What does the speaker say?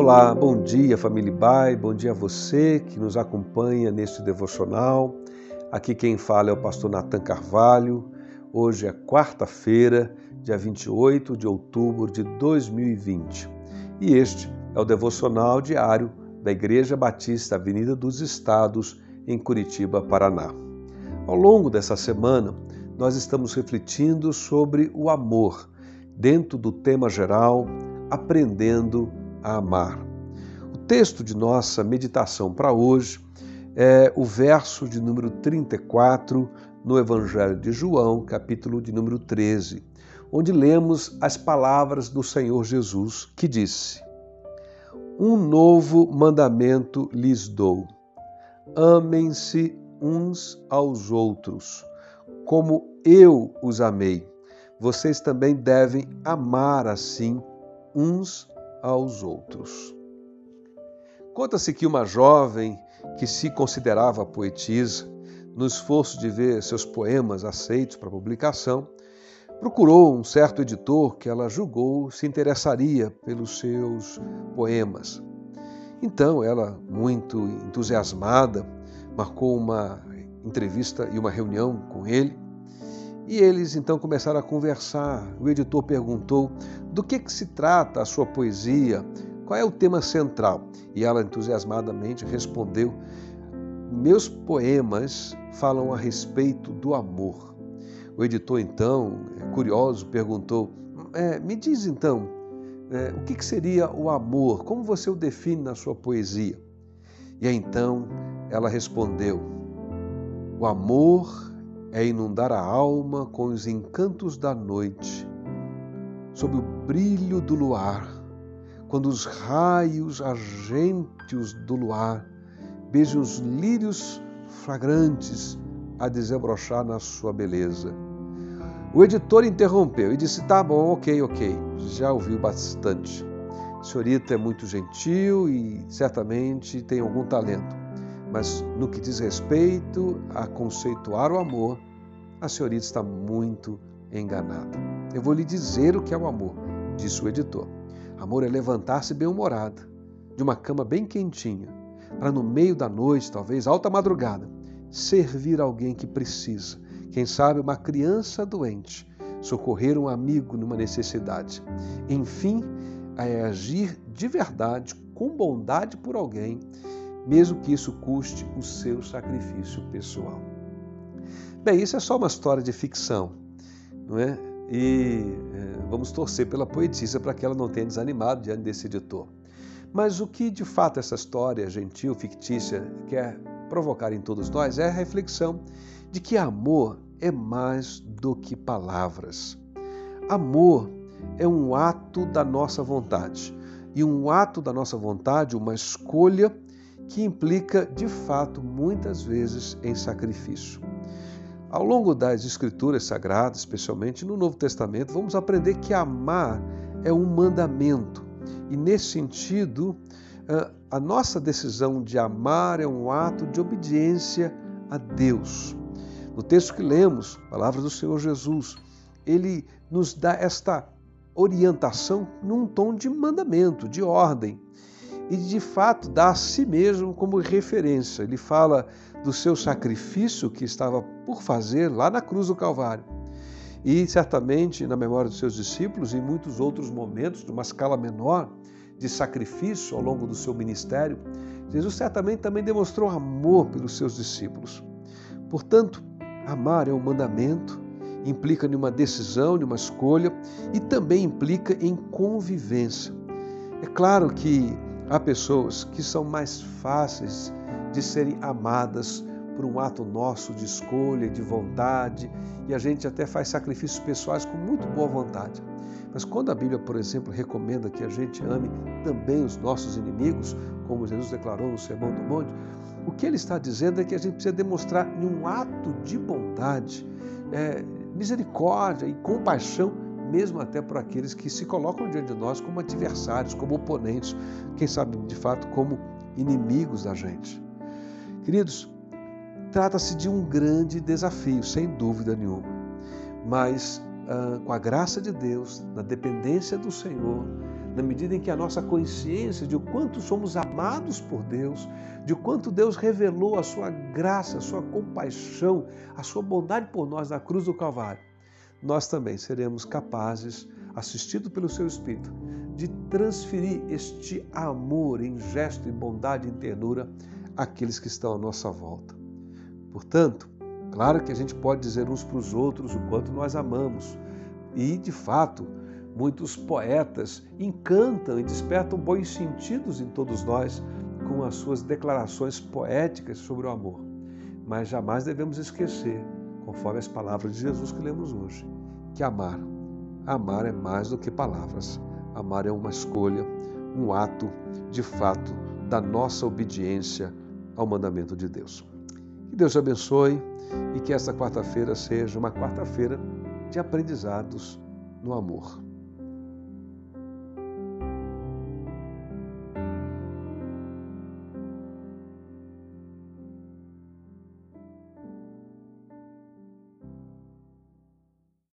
Olá, bom dia família Bai, bom dia a você que nos acompanha neste devocional. Aqui quem fala é o pastor Natan Carvalho. Hoje é quarta-feira, dia 28 de outubro de 2020. E este é o devocional diário da Igreja Batista Avenida dos Estados, em Curitiba, Paraná. Ao longo dessa semana, nós estamos refletindo sobre o amor, dentro do tema geral Aprendendo a Amar. O texto de nossa meditação para hoje é o verso de número 34 no Evangelho de João, capítulo de número 13, onde lemos as palavras do Senhor Jesus que disse: Um novo mandamento lhes dou. Amem-se uns aos outros, como eu os amei. Vocês também devem amar assim uns aos outros. Conta-se que uma jovem que se considerava poetisa, no esforço de ver seus poemas aceitos para publicação, procurou um certo editor que ela julgou se interessaria pelos seus poemas. Então, ela, muito entusiasmada, marcou uma entrevista e uma reunião com ele. E eles então começaram a conversar. O editor perguntou do que, que se trata a sua poesia, qual é o tema central. E ela entusiasmadamente respondeu: Meus poemas falam a respeito do amor. O editor, então, curioso, perguntou: é, Me diz então, é, o que, que seria o amor? Como você o define na sua poesia? E então ela respondeu: O amor é inundar a alma com os encantos da noite, sob o brilho do luar, quando os raios argênteos do luar beijam os lírios fragrantes a desabrochar na sua beleza. O editor interrompeu e disse: Tá bom, ok, ok, já ouviu bastante. Senhorita é muito gentil e certamente tem algum talento, mas no que diz respeito a conceituar o amor, a senhorita está muito enganada. Eu vou lhe dizer o que é o amor, disse o editor. Amor é levantar-se bem-humorada, de uma cama bem quentinha, para no meio da noite, talvez alta madrugada, servir alguém que precisa, quem sabe uma criança doente, socorrer um amigo numa necessidade. Enfim, é agir de verdade, com bondade por alguém, mesmo que isso custe o seu sacrifício pessoal. Bem, isso é só uma história de ficção, não é? E é, vamos torcer pela poetisa para que ela não tenha desanimado diante desse editor. Mas o que de fato essa história gentil, fictícia, quer provocar em todos nós é a reflexão de que amor é mais do que palavras. Amor é um ato da nossa vontade. E um ato da nossa vontade, uma escolha que implica, de fato, muitas vezes em sacrifício. Ao longo das Escrituras Sagradas, especialmente no Novo Testamento, vamos aprender que amar é um mandamento. E nesse sentido, a nossa decisão de amar é um ato de obediência a Deus. No texto que lemos, palavras do Senhor Jesus, ele nos dá esta orientação num tom de mandamento, de ordem. E de fato dá a si mesmo como referência. Ele fala do seu sacrifício que estava por fazer lá na cruz do Calvário. E certamente na memória dos seus discípulos, em muitos outros momentos, de uma escala menor, de sacrifício ao longo do seu ministério, Jesus certamente também demonstrou amor pelos seus discípulos. Portanto, amar é um mandamento, implica em uma decisão, em uma escolha e também implica em convivência. É claro que há pessoas que são mais fáceis de serem amadas por um ato nosso de escolha, de vontade, e a gente até faz sacrifícios pessoais com muito boa vontade. Mas quando a Bíblia, por exemplo, recomenda que a gente ame também os nossos inimigos, como Jesus declarou no Sermão do Monte, o que ele está dizendo é que a gente precisa demonstrar em um ato de bondade, é, misericórdia e compaixão, mesmo até por aqueles que se colocam diante de nós como adversários, como oponentes, quem sabe de fato como inimigos da gente. Queridos, trata-se de um grande desafio, sem dúvida nenhuma. Mas ah, com a graça de Deus, na dependência do Senhor, na medida em que a nossa consciência de o quanto somos amados por Deus, de quanto Deus revelou a sua graça, a sua compaixão, a sua bondade por nós na cruz do Calvário, nós também seremos capazes, assistido pelo seu Espírito, de transferir este amor em gesto, em bondade, em ternura àqueles que estão à nossa volta. Portanto, claro que a gente pode dizer uns para os outros o quanto nós amamos, e de fato, Muitos poetas encantam e despertam bons sentidos em todos nós com as suas declarações poéticas sobre o amor. Mas jamais devemos esquecer, conforme as palavras de Jesus que lemos hoje, que amar, amar é mais do que palavras. Amar é uma escolha, um ato de fato da nossa obediência ao mandamento de Deus. Que Deus te abençoe e que esta quarta-feira seja uma quarta-feira de aprendizados no amor.